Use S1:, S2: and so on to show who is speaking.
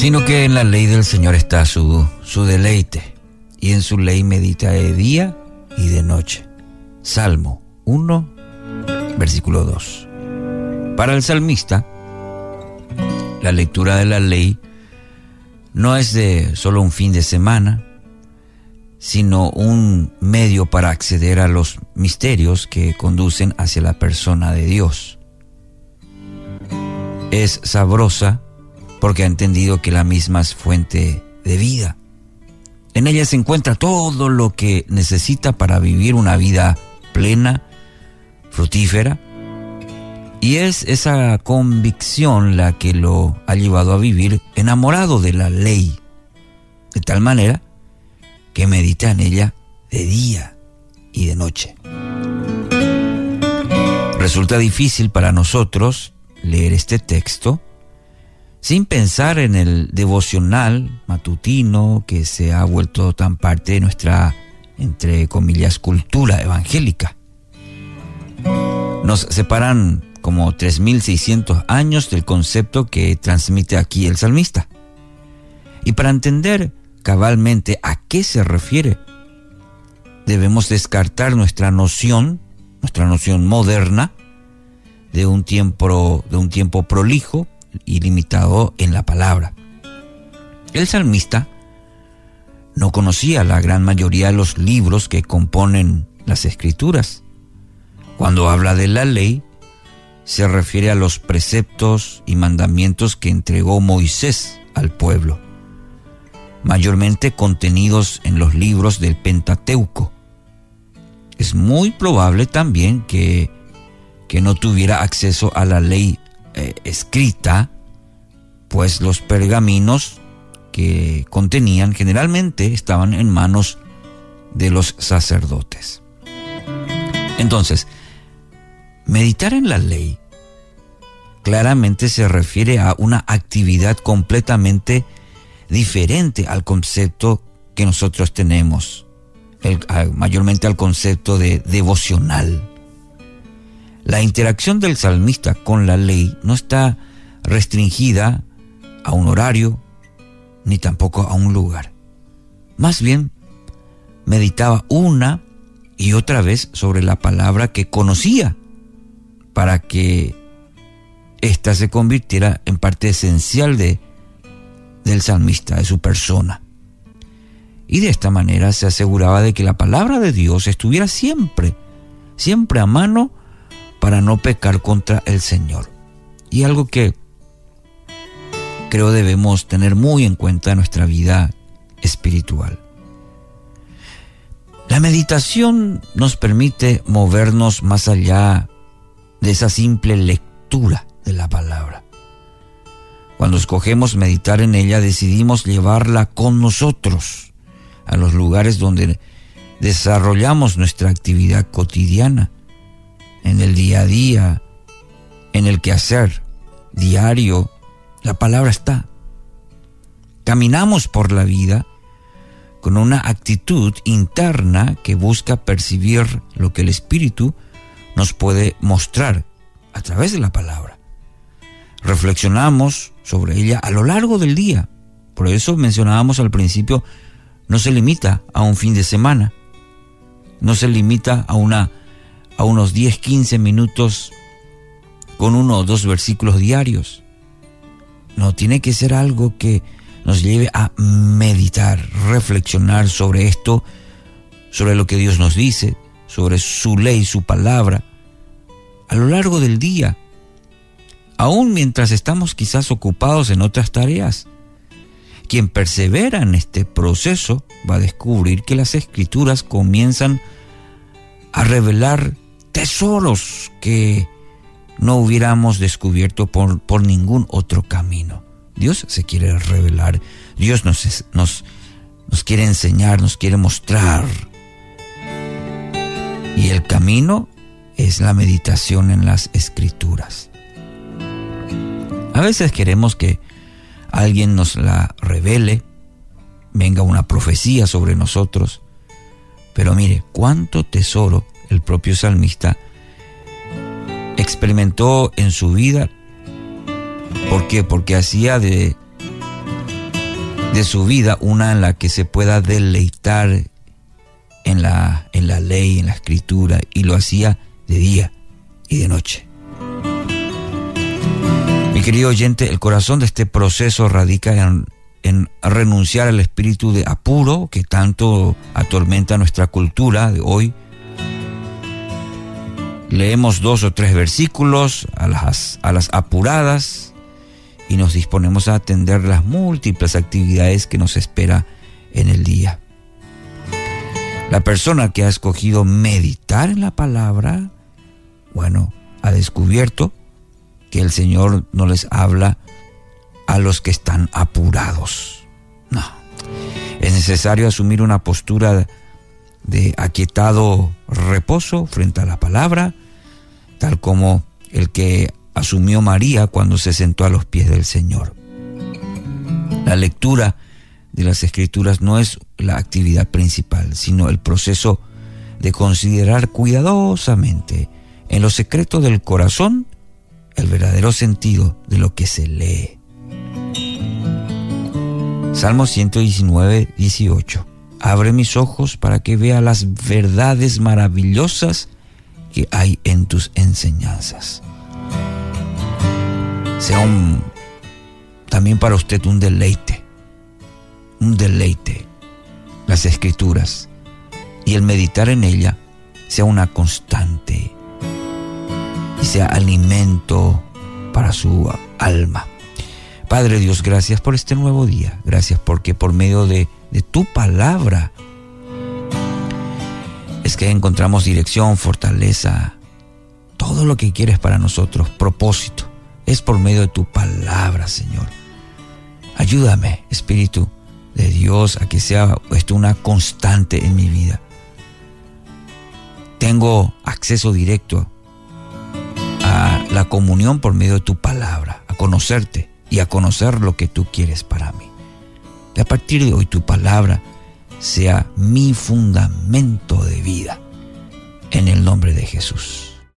S1: sino que en la ley del Señor está su, su deleite, y en su ley medita de día y de noche. Salmo 1, versículo 2. Para el salmista, la lectura de la ley no es de solo un fin de semana, sino un medio para acceder a los misterios que conducen hacia la persona de Dios. Es sabrosa porque ha entendido que la misma es fuente de vida. En ella se encuentra todo lo que necesita para vivir una vida plena, fructífera, y es esa convicción la que lo ha llevado a vivir enamorado de la ley, de tal manera que medita en ella de día y de noche. Resulta difícil para nosotros leer este texto sin pensar en el devocional matutino que se ha vuelto tan parte de nuestra, entre comillas, cultura evangélica. Nos separan como 3.600 años del concepto que transmite aquí el salmista. Y para entender cabalmente a qué se refiere, debemos descartar nuestra noción, nuestra noción moderna, de un tiempo, de un tiempo prolijo y limitado en la palabra. El salmista no conocía la gran mayoría de los libros que componen las escrituras. Cuando habla de la ley, se refiere a los preceptos y mandamientos que entregó Moisés al pueblo, mayormente contenidos en los libros del Pentateuco. Es muy probable también que, que no tuviera acceso a la ley eh, escrita, pues los pergaminos que contenían generalmente estaban en manos de los sacerdotes. Entonces, meditar en la ley claramente se refiere a una actividad completamente diferente al concepto que nosotros tenemos, mayormente al concepto de devocional. La interacción del salmista con la ley no está restringida a un horario ni tampoco a un lugar. Más bien, meditaba una y otra vez sobre la palabra que conocía para que ésta se convirtiera en parte esencial de, del salmista, de su persona. Y de esta manera se aseguraba de que la palabra de Dios estuviera siempre, siempre a mano para no pecar contra el Señor. Y algo que creo debemos tener muy en cuenta en nuestra vida espiritual. La meditación nos permite movernos más allá de esa simple lectura de la palabra. Cuando escogemos meditar en ella, decidimos llevarla con nosotros a los lugares donde desarrollamos nuestra actividad cotidiana en el día a día, en el quehacer diario, la palabra está. Caminamos por la vida con una actitud interna que busca percibir lo que el Espíritu nos puede mostrar a través de la palabra. Reflexionamos sobre ella a lo largo del día. Por eso mencionábamos al principio, no se limita a un fin de semana, no se limita a una a unos 10, 15 minutos con uno o dos versículos diarios. No, tiene que ser algo que nos lleve a meditar, reflexionar sobre esto, sobre lo que Dios nos dice, sobre su ley, su palabra, a lo largo del día, aún mientras estamos quizás ocupados en otras tareas. Quien persevera en este proceso va a descubrir que las escrituras comienzan a revelar tesoros que no hubiéramos descubierto por, por ningún otro camino. Dios se quiere revelar, Dios nos, nos, nos quiere enseñar, nos quiere mostrar. Y el camino es la meditación en las escrituras. A veces queremos que alguien nos la revele, venga una profecía sobre nosotros, pero mire, cuánto tesoro el propio salmista, experimentó en su vida. ¿Por qué? Porque hacía de, de su vida, una en la que se pueda deleitar en la, en la ley, en la escritura, y lo hacía de día y de noche. Mi querido oyente, el corazón de este proceso radica en, en renunciar al espíritu de apuro que tanto atormenta nuestra cultura de hoy. Leemos dos o tres versículos a las, apuradas y nos disponemos a atender las múltiples actividades que nos espera en el día. La persona que ha escogido meditar en la palabra, bueno, ha descubierto que el Señor no les habla a los que están apurados. No. Es necesario asumir una postura de aquietado reposo frente a la palabra, tal como el que asumió María cuando se sentó a los pies del Señor. La lectura de las escrituras no es la actividad principal, sino el proceso de considerar cuidadosamente en los secretos del corazón el verdadero sentido de lo que se lee. Salmo 119, 18. Abre mis ojos para que vea las verdades maravillosas que hay en tus enseñanzas. Sea también para usted un deleite, un deleite, las escrituras, y el meditar en ella sea una constante y sea alimento para su alma. Padre Dios, gracias por este nuevo día. Gracias porque por medio de, de, tu palabra es que encontramos dirección, fortaleza, todo lo que quieres para nosotros, propósito. Es por medio de tu palabra, Señor. Ayúdame, Espíritu de Dios, a que sea esto una constante en mi vida. Tengo acceso directo a la comunión por medio de tu palabra, a conocerte y a conocer lo que tú quieres para mí. Que a partir de hoy tu palabra sea mi fundamento de vida. En el nombre de Jesús.